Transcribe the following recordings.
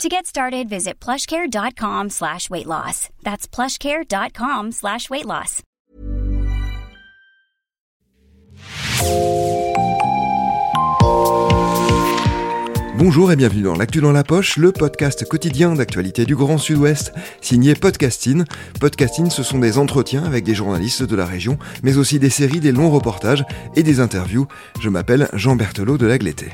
To get started, visit plushcare.com slash weight loss. That's plushcare.com slash weight loss. Bonjour et bienvenue dans L'actu dans la poche, le podcast quotidien d'actualité du Grand Sud-Ouest, signé Podcasting. Podcasting, ce sont des entretiens avec des journalistes de la région, mais aussi des séries, des longs reportages et des interviews. Je m'appelle Jean Berthelot de Lagleté.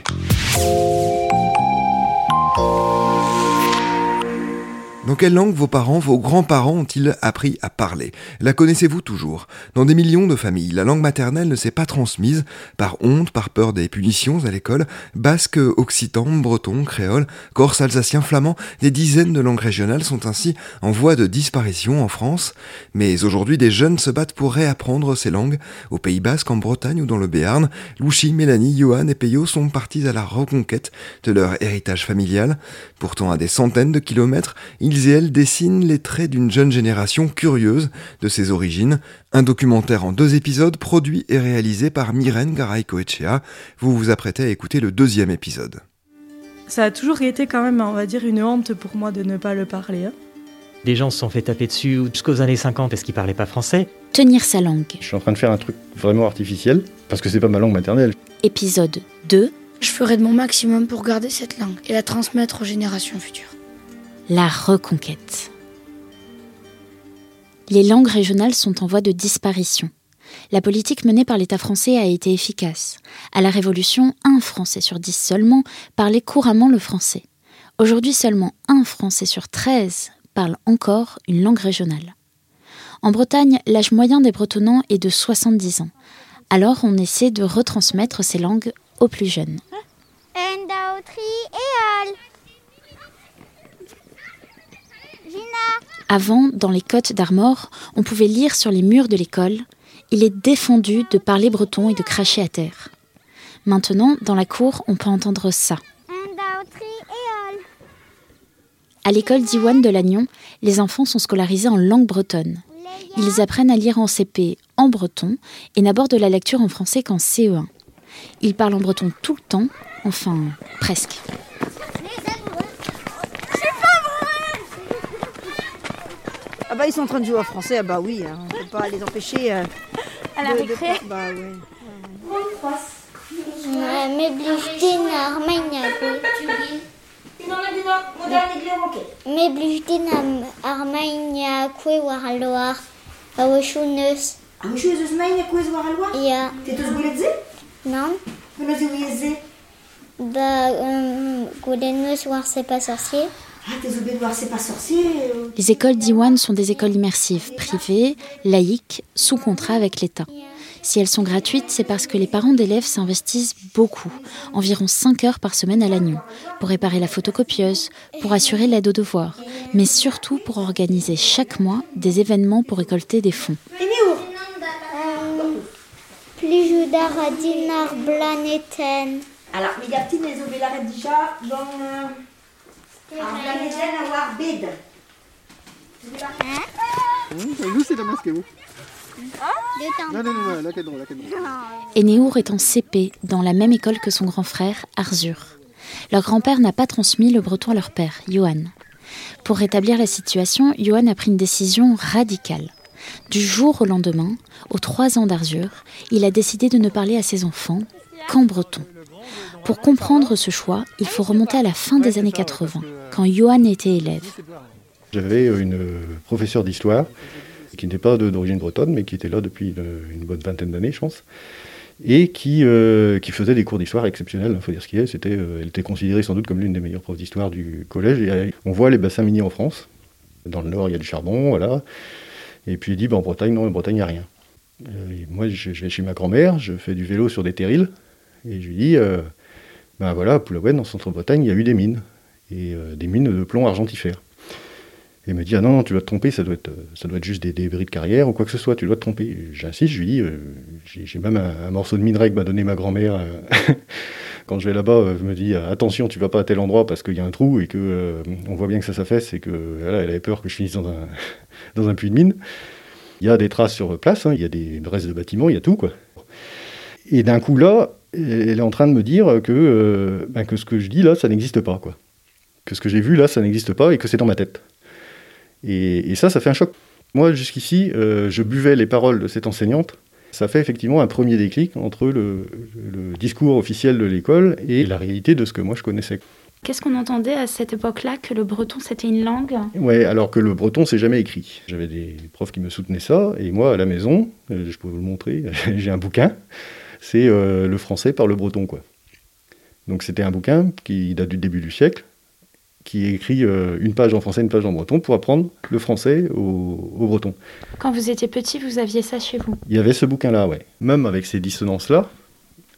Dans quelle langue vos parents, vos grands-parents ont-ils appris à parler? La connaissez-vous toujours? Dans des millions de familles, la langue maternelle ne s'est pas transmise par honte, par peur des punitions à l'école. Basque, occitan, breton, créole, corse, alsacien, flamand, des dizaines de langues régionales sont ainsi en voie de disparition en France. Mais aujourd'hui, des jeunes se battent pour réapprendre ces langues. Au Pays Basque, en Bretagne ou dans le Béarn, Louchi, Mélanie, Johan et Peyo sont partis à la reconquête de leur héritage familial. Pourtant, à des centaines de kilomètres, et elles dessinent les traits d'une jeune génération curieuse de ses origines. Un documentaire en deux épisodes produit et réalisé par Myrène Garay-Coetchea. Vous vous apprêtez à écouter le deuxième épisode. Ça a toujours été quand même, on va dire, une honte pour moi de ne pas le parler. Hein. Des gens se sont fait taper dessus jusqu'aux années 50 parce qu'ils parlaient pas français. Tenir sa langue. Je suis en train de faire un truc vraiment artificiel parce que c'est pas ma langue maternelle. Épisode 2. Je ferai de mon maximum pour garder cette langue et la transmettre aux générations futures la reconquête. Les langues régionales sont en voie de disparition. La politique menée par l'État français a été efficace. À la Révolution, un Français sur dix seulement parlait couramment le français. Aujourd'hui, seulement un Français sur treize parle encore une langue régionale. En Bretagne, l'âge moyen des Bretonnants est de 70 ans. Alors, on essaie de retransmettre ces langues aux plus jeunes. Avant, dans les côtes d'Armor, on pouvait lire sur les murs de l'école Il est défendu de parler breton et de cracher à terre. Maintenant, dans la cour, on peut entendre ça. À l'école d'Iwan de Lannion, les enfants sont scolarisés en langue bretonne. Ils apprennent à lire en CP en breton et n'abordent la lecture en français qu'en CE1. Ils parlent en breton tout le temps, enfin presque. Bah ils sont en train de jouer au français, ah bah oui, hein, on peut pas les empêcher. Euh, à la récré Bah oui. Me blühten am Armenia kwe war a loar a wechouneus. A wechouneus main a kwez war a loar Ja. Tetos goulet ze Non. Bah, goulet war c'est pas sorcier. Ah, euh. Les écoles d'Iwan sont des écoles immersives, privées, laïques, sous contrat avec l'État. Si elles sont gratuites, c'est parce que les parents d'élèves s'investissent beaucoup, environ 5 heures par semaine à l'agneau, pour réparer la photocopieuse, pour assurer l'aide aux devoirs, mais surtout pour organiser chaque mois des événements pour récolter des fonds. Alors, il y a petit les déjà dans Enéour est en CP, dans la même école que son grand frère, Arzur. Leur grand-père n'a pas transmis le breton à leur père, Johan. Pour rétablir la situation, Johan a pris une décision radicale. Du jour au lendemain, aux trois ans d'Arzur, il a décidé de ne parler à ses enfants qu'en breton. Pour comprendre ce choix, il faut remonter à la fin des années 80, quand Johan était élève. J'avais une professeure d'histoire qui n'était pas d'origine bretonne, mais qui était là depuis une, bonne vingtaine d'années, je pense, et qui, euh, faisait des cours d'histoire exceptionnels. Il faut dire ce qu'il est. C'était, euh, elle était considérée sans doute comme l'une des meilleures profs d'histoire du collège. Et on voit les bassins miniers en France. Dans le nord, il y a du charbon, voilà. Et puis il dit, ben, en Bretagne, non, en Bretagne, il n'y a rien. Euh, moi, je, vais chez ma grand-mère, je fais du vélo sur des terrils, et je lui dis, ben voilà, à Poulaouen, en centre-Bretagne, il y a eu des mines, et euh, des mines de plomb argentifère. Et il me dit Ah non, non, tu dois te tromper, ça doit être, ça doit être juste des débris de carrière ou quoi que ce soit, tu dois te tromper. J'insiste, je lui dis euh, J'ai même un, morceau de minerai que m'a donné ma grand-mère. euh, Quand je vais là-bas, euh, je me dis Attention, tu vas pas à tel endroit parce qu'il y a un trou et que euh, on voit bien que ça s'affaisse et que voilà, elle avait peur que je finisse dans un, dans un puits de mine. Il y a des traces sur place, hein, il y a des restes de bâtiments, il y a tout quoi. Et d'un coup là, elle est en train de me dire que, euh, ben, que ce que je dis là, ça n'existe pas quoi. Que ce que j'ai vu là, ça n'existe pas et que c'est dans ma tête. Et, et ça, ça fait un choc. Moi, jusqu'ici, euh, je buvais les paroles de cette enseignante. Ça fait effectivement un premier déclic entre le, le discours officiel de l'école et la réalité de ce que moi je connaissais. Qu'est-ce qu'on entendait à cette époque-là que le breton c'était une langue? Ouais, alors que le breton, c'est jamais écrit. J'avais des profs qui me soutenaient ça, et moi, à la maison, euh, je peux vous le montrer, j'ai un bouquin, c'est euh, le français par le breton, quoi. Donc c'était un bouquin qui date du début du siècle, qui écrit euh, une page en français, une page en breton, pour apprendre le français au, au breton. Quand vous étiez petit, vous aviez ça chez vous? Il y avait ce bouquin-là, ouais. Même avec ces dissonances-là,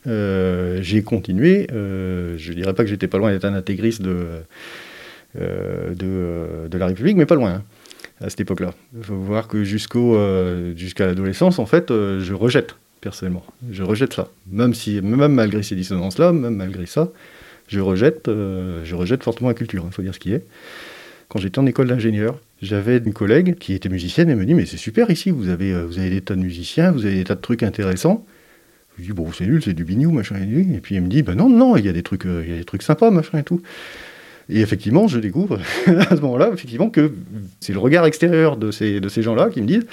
euh, j'ai continué. je dirais pas que j'étais pas loin d'être un intégriste de, de, de la République, mais pas loin, hein, à cette époque-là. Il faut voir que jusqu'au, euh, jusqu'à l'adolescence, en fait, euh, je rejette, personnellement. Je rejette ça. Même, si, même malgré ces dissonances-là, même malgré ça, je rejette, euh, je rejette fortement la culture, il faut dire ce qui est. Quand j'étais en école d'ingénieur, j'avais une collègue qui était musicienne et me dit Mais c'est super ici, vous avez, euh, vous avez des tas de musiciens, vous avez des tas de trucs intéressants. Je lui dis Bon, c'est nul, c'est du bignou, machin et tout. Et puis elle me dit Ben non, non, il y, a des trucs, euh, il y a des trucs sympas, machin et tout. Et effectivement, je découvre à ce moment-là, effectivement, que c'est le regard extérieur de ces, de ces gens-là qui me disent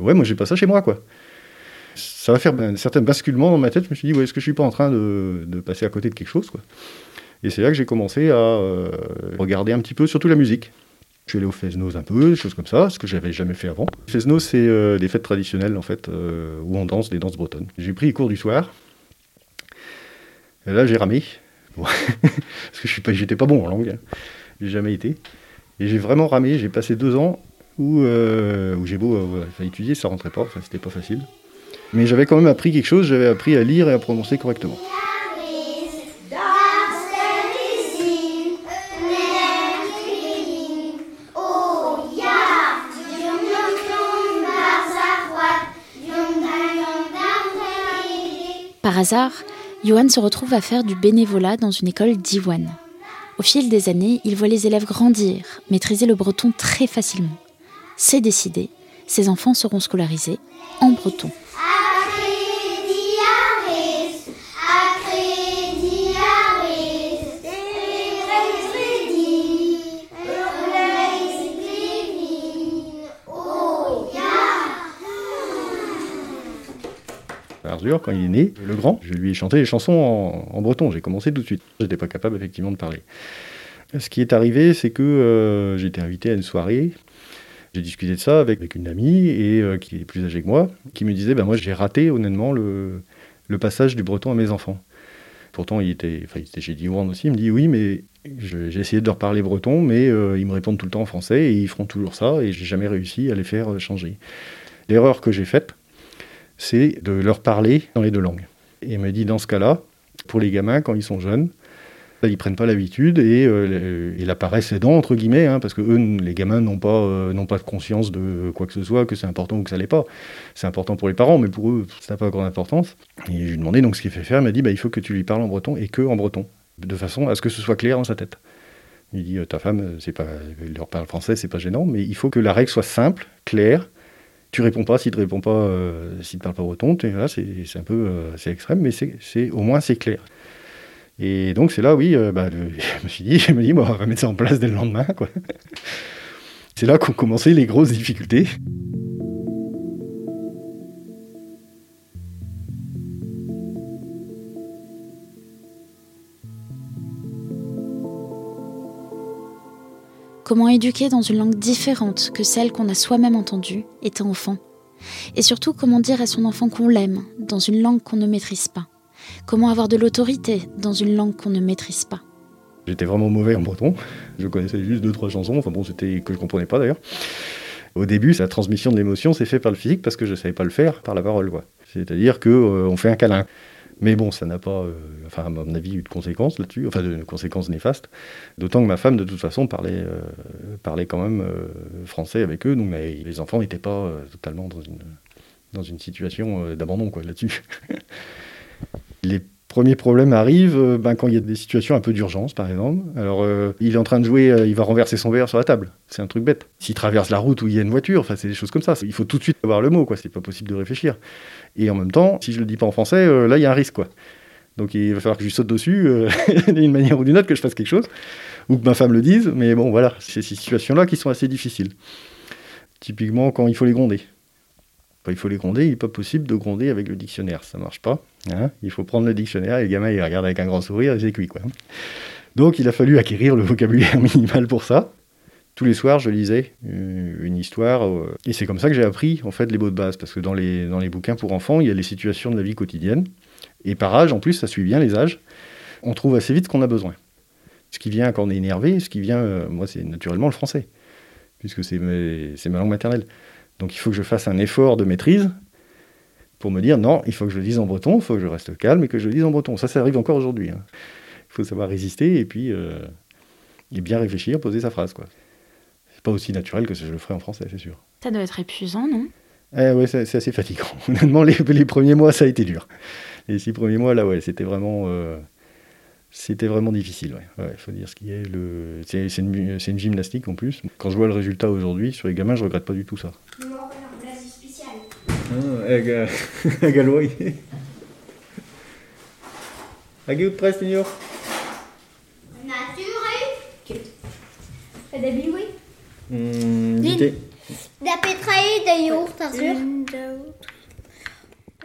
Ouais, moi j'ai pas ça chez moi, quoi. Ça va faire un certain basculement dans ma tête. Je me suis dit est-ce que je suis pas en train de, passer à côté de quelque chose, Et c'est là que j'ai commencé à euh, regarder un petit peu, surtout la musique. Je suis allé au Fesnos un peu, des choses comme ça, ce que j'avais jamais fait avant. Fesnos, c'est euh, des fêtes traditionnelles, en fait, euh, où on danse des danses bretonnes. J'ai pris les cours du soir. Et là, j'ai ramé. Parce que je suis pas, j'étais pas bon en langue. hein. J'ai jamais été. Et j'ai vraiment ramé. J'ai passé deux ans où, j'ai beau euh, étudier, ça rentrait pas. Enfin, c'était pas facile. Mais j'avais quand même appris quelque chose. J'avais appris à lire et à prononcer correctement. Par hasard, Johan se retrouve à faire du bénévolat dans une école d'Iwan. Au fil des années, il voit les élèves grandir, maîtriser le breton très facilement. C'est décidé, ses enfants seront scolarisés en breton. Quand il est né, le grand, je lui ai chanté les chansons en, breton. J'ai commencé tout de suite. J'étais pas capable, effectivement, de parler. Ce qui est arrivé, c'est que euh, j'ai été invité à une soirée. J'ai discuté de ça avec, une amie et, euh, qui est plus âgée que moi, qui me disait ben Moi, j'ai raté, honnêtement, le, passage du breton à mes enfants. Pourtant, il était, enfin, il était chez Diwan aussi. Il me dit Oui, mais j'ai essayé de leur parler breton, mais euh, ils me répondent tout le temps en français et ils feront toujours ça et j'ai jamais réussi à les faire euh, changer. L'erreur que j'ai faite, c'est de leur parler dans les deux langues. Et il me dit dans ce cas-là, pour les gamins, quand ils sont jeunes, ils prennent pas l'habitude et, euh, et la paresse aidant, entre guillemets, hein, parce que eux, les gamins n'ont pas, euh, pas de conscience de quoi que ce soit, que c'est important ou que ça l'est pas. C'est important pour les parents, mais pour eux, ça n'a pas grande importance. Et je lui ai demandé donc ce qu'il fait faire, il m'a dit bah, il faut que tu lui parles en breton et que en breton, de façon à ce que ce soit clair dans sa tête. Il dit euh, ta femme, c'est pas, elle leur parle français, c'est pas gênant, mais il faut que la règle soit simple, claire. Tu réponds pas, s'il te répond pas, euh, s'il te parle pas breton, là c'est un peu, euh, c'est extrême, mais c'est, au moins c'est clair. Et donc c'est là, oui, euh, bah, je me suis dit, je me dis, bon, on va mettre ça en place dès le lendemain. C'est là qu'ont commencé les grosses difficultés. Comment éduquer dans une langue différente que celle qu'on a soi-même entendue étant enfant Et surtout, comment dire à son enfant qu'on l'aime dans une langue qu'on ne maîtrise pas Comment avoir de l'autorité dans une langue qu'on ne maîtrise pas J'étais vraiment mauvais en breton. Je connaissais juste deux, trois chansons, enfin bon, c'était que je comprenais pas d'ailleurs. Au début, la transmission de l'émotion s'est fait par le physique parce que je savais pas le faire par la parole. C'est-à-dire que euh, fait un câlin. Mais bon, ça n'a pas, euh, à mon avis, eu de conséquences là-dessus, enfin, de conséquences néfastes. D'autant que ma femme, de toute façon, parlait, euh, parlait quand même euh, français avec eux, donc les enfants n'étaient pas totalement dans une, dans une situation d'abandon, quoi, là-dessus. les premiers problèmes arrivent ben, quand il y a des situations un peu d'urgence, par exemple. Alors, il est en train de jouer, il va renverser son verre sur la table. C'est un truc bête. S'il traverse la route où il y a une voiture, enfin, c'est des choses comme ça. Il faut tout de suite avoir le mot, quoi. C'est pas possible de réfléchir. Et en même temps, si je le dis pas en français, euh, là, il y a un risque, quoi. Donc il va falloir que je saute dessus euh, d'une manière ou d'une autre, que je fasse quelque chose, ou que ma femme le dise. Mais bon, voilà, c'est ces situations-là qui sont assez difficiles. Typiquement, quand il faut les gronder. Il faut les gronder, il n'est pas possible de gronder avec le dictionnaire, ça marche pas. Hein. il faut prendre le dictionnaire et le gamin, il regarde avec un grand sourire et c'est cuit, quoi. Donc il a fallu acquérir le vocabulaire minimal pour ça tous les soirs, je lisais euh, une histoire. Euh, et c'est comme ça que j'ai appris en fait les mots de base. Parce que dans les, dans les bouquins pour enfants, il y a les situations de la vie quotidienne. Et par âge, en plus, ça suit bien les âges. On trouve assez vite ce qu'on a besoin. Ce qui vient quand on est énervé, ce qui vient, euh, moi, c'est naturellement le français. Puisque c'est ma langue maternelle. Donc il faut que je fasse un effort de maîtrise pour me dire non, il faut que je le dise en breton, il faut que je reste calme et que je le dise en breton. Ça, ça arrive encore aujourd'hui. hein. Il faut savoir résister et puis et bien réfléchir, poser sa phrase. quoi pas aussi naturel que je le ferais en français, c'est sûr. Ça doit être épuisant, non? Eh ouais, c'est assez fatigant. Honnêtement, les, les, premiers mois, ça a été dur. Les six premiers mois, là, ouais, c'était vraiment, euh, c'était vraiment difficile. Il ouais. faut dire ce qui est. Le... C'est une, une, gymnastique en plus. Quand je vois le résultat aujourd'hui sur les gamins, je regrette pas du tout ça. Ah, Agaloy. Agui press, Senior. Nature. Début, oui. Mmh,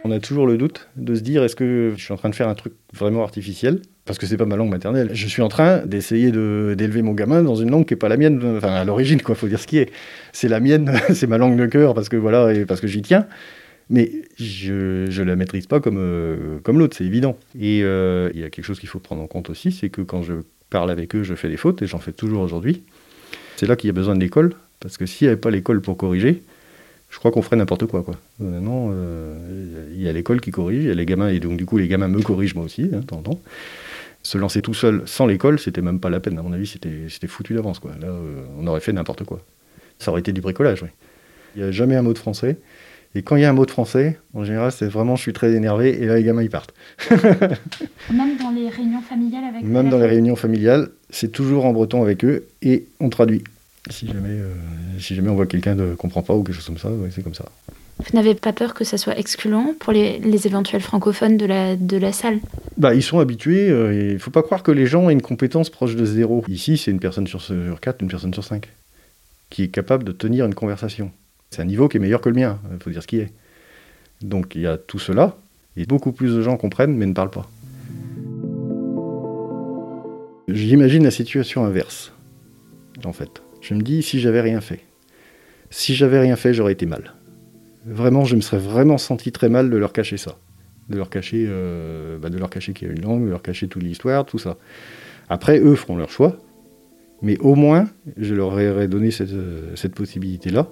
On a toujours le doute de se dire est-ce que je suis en train de faire un truc vraiment artificiel? Parce que c'est pas ma langue maternelle. Je suis en train d'essayer d'élever mon gamin dans une langue qui est pas la mienne, enfin à l'origine quoi, faut dire ce qui est. C'est la mienne, c'est ma langue de cœur parce que voilà et parce que j'y tiens. Mais je ne la maîtrise pas comme, euh, comme l'autre, c'est évident. Et euh, il y a quelque chose qu'il faut prendre en compte aussi, c'est que quand je parle avec eux, je fais des fautes, et j'en fais toujours aujourd'hui. C'est là qu'il y a besoin de l'école, parce que s'il n'y avait pas l'école pour corriger, je crois qu'on ferait n'importe quoi. quoi. Non, euh, il y a l'école qui corrige, il y a les gamins, et donc du coup les gamins me corrigent moi aussi, hein, temps temps. Se lancer tout seul sans l'école, c'était même pas la peine. À mon avis, c'était foutu d'avance. Là, euh, on aurait fait n'importe quoi. Ça aurait été du bricolage, oui. Il n'y a jamais un mot de français. Et quand il y a un mot de français, en général, c'est vraiment je suis très énervé et là les gamins ils partent. Même dans les réunions familiales avec Même dans les réunions familiales, c'est toujours en breton avec eux et on traduit. Si jamais, euh, si jamais on voit quelqu'un ne comprend pas ou quelque chose comme ça, c'est comme ça. Vous n'avez pas peur que ça soit excluant pour les, les, éventuels francophones de la, de la salle? Bah, Ils sont habitués. Euh, il ne faut pas croire que les gens aient une compétence proche de zéro. Ici, c'est une personne sur, sur quatre, une personne sur cinq qui est capable de tenir une conversation. C'est un niveau qui est meilleur que le mien, il faut dire ce qui est. Donc il y a tout cela, et beaucoup plus de gens comprennent mais ne parlent pas. J'imagine la situation inverse, en fait. Je me dis, si j'avais rien fait, si j'avais rien fait, j'aurais été mal. Vraiment, je me serais vraiment senti très mal de leur cacher ça. De leur cacher, euh, bah, de leur cacher qu'il y a une langue, de leur cacher toute l'histoire, tout ça. Après, eux feront leur choix, mais au moins, je leur aurais donné cette, euh, cette possibilité-là.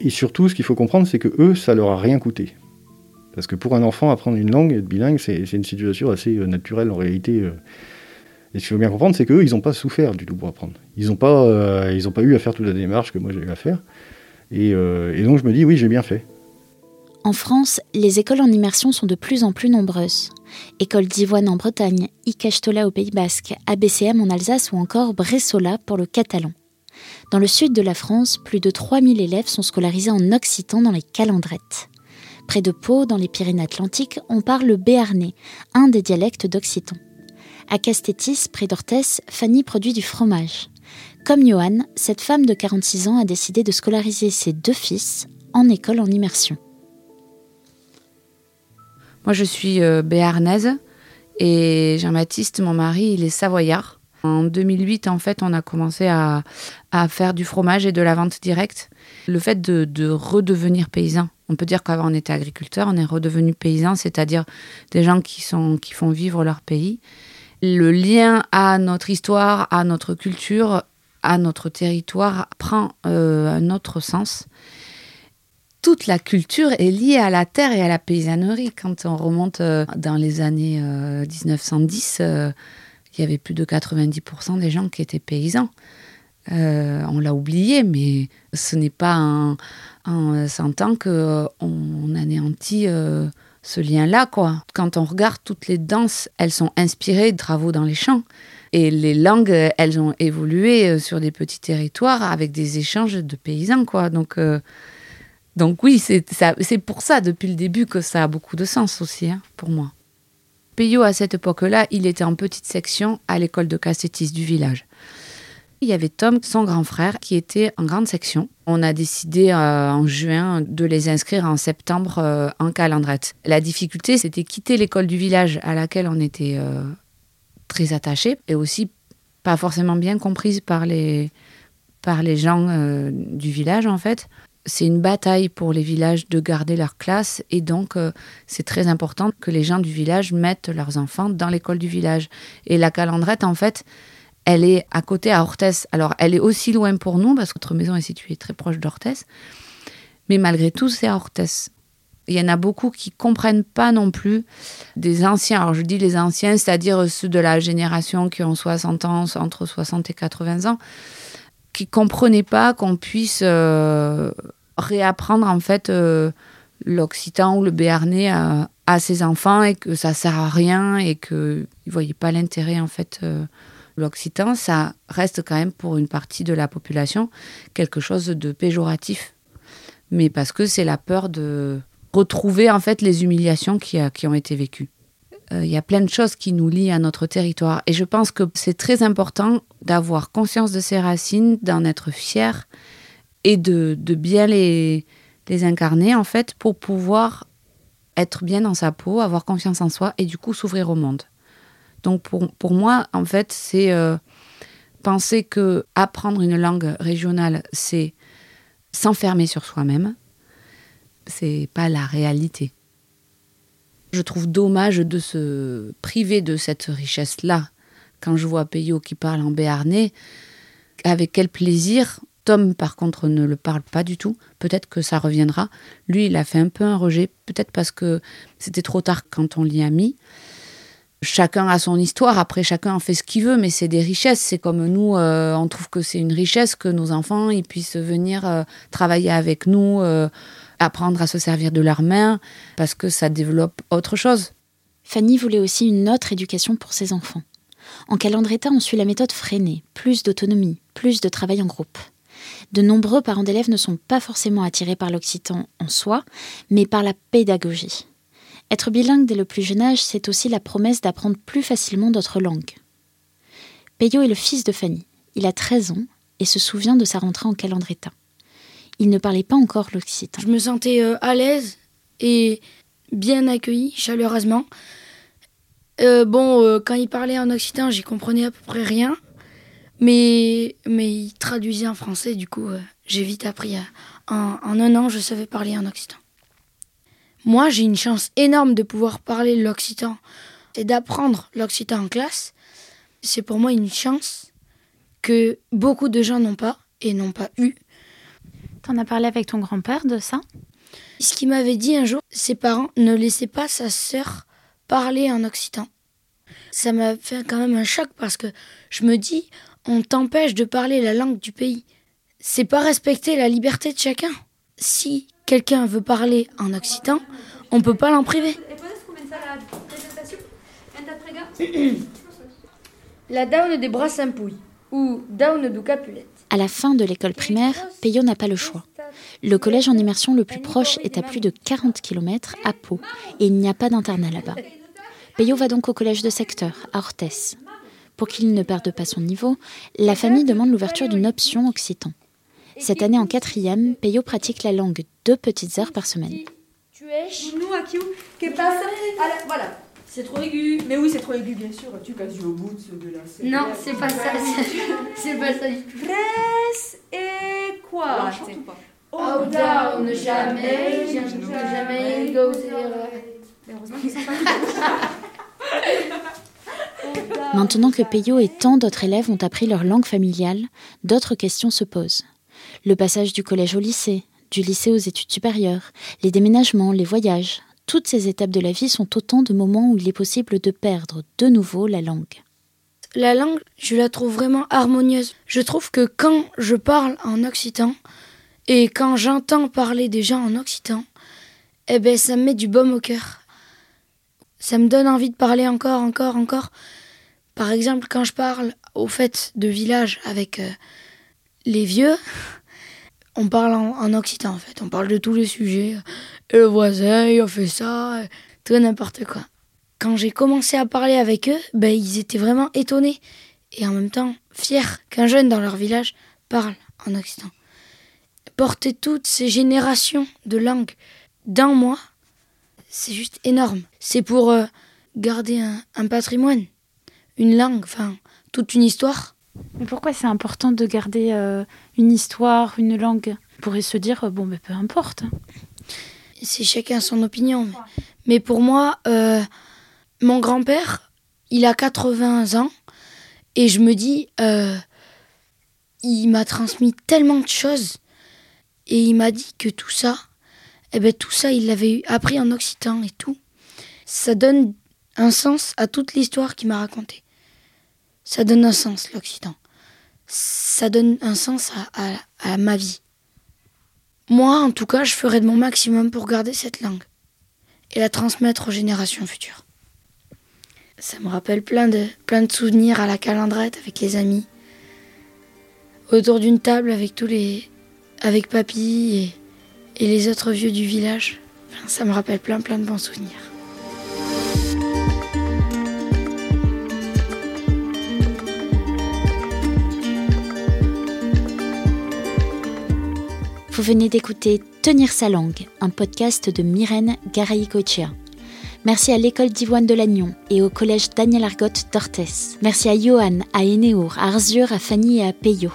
Et surtout, ce qu'il faut comprendre, c'est que eux, ça leur a rien coûté. Parce que pour un enfant, apprendre une langue, être bilingue, c'est une situation assez euh, naturelle en réalité. Euh. Et ce qu'il faut bien comprendre, c'est qu'eux, ils n'ont pas souffert du tout pour apprendre. Ils n'ont pas, euh, pas eu à faire toute la démarche que moi j'ai eu à faire. Et, et donc je me dis, oui, j'ai bien fait. En France, les écoles en immersion sont de plus en plus nombreuses. École d'Ivoine en Bretagne, Icachtola au Pays Basque, ABCM en Alsace ou encore Bressola pour le catalan. Dans le sud de la France, plus de 3000 élèves sont scolarisés en occitan dans les calendrettes. Près de Pau, dans les Pyrénées-Atlantiques, on parle le béarnais, un des dialectes d'occitan. À Castétis, près d'Orthès, Fanny produit du fromage. Comme Johan, cette femme de 46 ans a décidé de scolariser ses deux fils en école en immersion. Moi, je suis euh, béarnaise et Jean-Baptiste, mon mari, il est savoyard. En 2008, en fait, on a commencé à, faire du fromage et de la vente directe. Le fait de, redevenir paysan, on peut dire qu'avant on était agriculteur, on est redevenu paysan, c'est-à-dire des gens qui, font vivre leur pays. Le lien à notre histoire, à notre culture, à notre territoire prend euh, un autre sens. toute la culture est liée à la terre et à la paysannerie. Quand on remonte euh, dans les années 1910, il y avait plus de 90% des gens qui étaient paysans. on l'a oublié, mais ce n'est pas en, en 100 ans qu'on anéantit ce lien-là, quoi. Quand on regarde toutes les danses, elles sont inspirées de travaux dans les champs. Et les langues, elles ont évolué euh, sur des petits territoires avec des échanges de paysans, quoi. Donc, euh, donc oui, c'est pour ça, depuis le début, que ça a beaucoup de sens aussi, hein, pour moi. Peyo, à cette époque-là, il était en petite section à l'école de Cassetis du village. Il y avait Tom, son grand frère, qui était en grande section. On a décidé euh, en juin de les inscrire en septembre en calendrette. La difficulté, c'était quitter l'école du village à laquelle on était très attachée et aussi pas forcément bien comprise par les, par les gens euh, du village en fait. C'est une bataille pour les villages de garder leur classe et donc euh, c'est très important que les gens du village mettent leurs enfants dans l'école du village. Et la calendrette en fait, elle est à côté à Orthès. Alors elle est aussi loin pour nous parce que notre maison est située très proche d'Orthès. Mais malgré tout, c'est à Orthès. Il y en a beaucoup qui comprennent pas non plus des anciens. Alors je dis les anciens, c'est-à-dire ceux de la génération qui ont 60 ans, entre 60 et 80 ans, qui comprenaient pas qu'on puisse euh, réapprendre en fait euh, l'occitan ou le béarnais à, ses enfants et que ça sert à rien et qu'ils ne voyaient pas l'intérêt en fait. Euh, l'occitan, ça reste quand même pour une partie de la population quelque chose de péjoratif. Mais parce que c'est la peur de retrouver en fait les humiliations qui, qui ont été vécues. Euh, il y a plein de choses qui nous lient à notre territoire et je pense que c'est très important d'avoir conscience de ces racines, d'en être fier et de, bien les, incarner en fait pour pouvoir être bien dans sa peau, avoir confiance en soi et du coup s'ouvrir au monde. Donc pour, pour moi, en fait, c'est euh, penser que apprendre une langue régionale, c'est s'enfermer sur soi-même, c'est pas la réalité. Je trouve dommage de se priver de cette richesse-là. Quand je vois Peyo qui parle en béarnais, avec quel plaisir. Tom, par contre, ne le parle pas du tout. Peut-être que ça reviendra. Lui, il a fait un peu un rejet, peut-être parce que c'était trop tard quand on l'y a mis. Chacun a son histoire, après chacun en fait ce qu'il veut, mais c'est des richesses. C'est comme nous, euh, on trouve que c'est une richesse que nos enfants ils puissent venir euh, travailler avec nous. Euh, apprendre à se servir de leurs mains, parce que ça développe autre chose. Fanny voulait aussi une autre éducation pour ses enfants. En Calandreta, on suit la méthode freinée, plus d'autonomie, plus de travail en groupe. De nombreux parents d'élèves ne sont pas forcément attirés par l'occitan en soi, mais par la pédagogie. Être bilingue dès le plus jeune âge, c'est aussi la promesse d'apprendre plus facilement d'autres langues. Peyo est le fils de Fanny. Il a 13 ans et se souvient de sa rentrée en Calandreta il ne parlait pas encore l'occitan. Je me sentais euh, à l'aise et bien accueilli, chaleureusement. Euh, bon, euh, quand il parlait en occitan, j'y comprenais à peu près rien. Mais, mais il traduisait en français, du coup, j'ai vite appris. en, en, un an, je savais parler en occitan. Moi, j'ai une chance énorme de pouvoir parler l'occitan et d'apprendre l'occitan en classe. C'est pour moi une chance que beaucoup de gens n'ont pas et n'ont pas eu. T'en as parlé avec ton grand-père de ça? Ce qu'il m'avait dit un jour, ses parents ne laissaient pas sa sœur parler en occitan. Ça m'a fait quand même un choc parce que je me dis, on t'empêche de parler la langue du pays. C'est pas respecter la liberté de chacun. Si quelqu'un veut parler en occitan, on peut pas l'en priver. La daune des bras pouille ou daune du capulet. À la fin de l'école primaire, Peyo n'a pas le choix. Le collège en immersion le plus proche est à plus de 40 km à Pau et il n'y a pas d'internat là-bas. Peyo va donc au collège de secteur, à Orthès. Pour qu'il ne perde pas son niveau, la famille demande l'ouverture d'une option occitan. Cette année en quatrième, Peyo pratique la langue deux petites heures par semaine. C'est trop aigu. Mais oui, c'est trop aigu, bien sûr. Tu casses au bout de la Non, c'est pas ça. C'est pas ça du tout. Et quoi Oh down, jamais, jamais go Heureusement qu'ils sont pas Maintenant que Peyo et tant d'autres élèves ont appris leur langue familiale, d'autres questions se posent. Le passage du collège au lycée, du lycée aux études supérieures, les déménagements, les voyages. Toutes ces étapes de la vie sont autant de moments où il est possible de perdre de nouveau la langue. La langue, je la trouve vraiment harmonieuse. Je trouve que quand je parle en occitan et quand j'entends parler des gens en occitan, eh ben ça me met du baume au cœur. Ça me donne envie de parler encore, encore, encore. Par exemple, quand je parle au fait de village avec euh, les vieux, on parle en, occitan en fait. On parle de tous les sujets. Et le voisin, il a fait ça, tout n'importe quoi. Quand j'ai commencé à parler avec eux, ben, ils étaient vraiment étonnés et en même temps fiers qu'un jeune dans leur village parle en occitan. Porter toutes ces générations de langues dans moi, c'est juste énorme. C'est pour euh, garder un, patrimoine, une langue, enfin, toute une histoire. Mais pourquoi c'est important de garder euh, une histoire, une langue? On pourrait se dire, euh, bon, mais peu importe. C'est chacun son opinion. Mais, pour moi, mon grand-père, il a 80 ans, et je me dis, il m'a transmis tellement de choses, et il m'a dit que tout ça, eh ben tout ça, il l'avait appris en occitan et tout. Ça donne un sens à toute l'histoire qu'il m'a racontée. Ça donne un sens, l'occitan. Ça donne un sens à, ma vie. Moi, en tout cas, je ferai de mon maximum pour garder cette langue et la transmettre aux générations futures. Ça me rappelle plein de, plein de souvenirs à la calendrette avec les amis, autour d'une table avec tous les, avec papy et, et les autres vieux du village. ça me rappelle plein plein de bons souvenirs. Vous venez d'écouter Tenir sa langue, un podcast de Myrène Garay-Cochea. Merci à l'école d'Ivoine de Lannion et au collège Daniel Argot d'Orthez. Merci à Johan, à Enéour, à Arzur, à Fanny et à Peyo.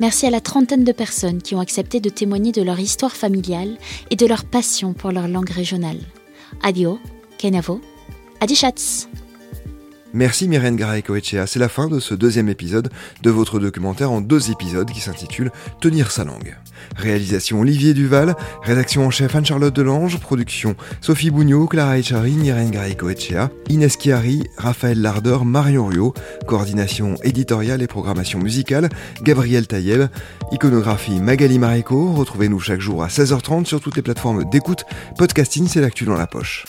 Merci à la trentaine de personnes qui ont accepté de témoigner de leur histoire familiale et de leur passion pour leur langue régionale. Adio, Kenavo, Adichatz. Merci Myrène Garay-Coechea. C'est la fin de ce deuxième épisode de votre documentaire en deux épisodes qui s'intitule Tenir sa langue. Réalisation Olivier Duval, rédaction en chef Anne-Charlotte Delange, production Sophie Bougnot, Clara Echari, Myrène Garay-Coechea, Inès Chiari, Raphaël Lardeur, Marion Rio, coordination éditoriale et programmation musicale, Gabriel Taïeb, iconographie Magali Maréco. Retrouvez-nous chaque jour à 16h30 sur toutes les plateformes d'écoute. Podcasting, c'est l'actu dans la poche.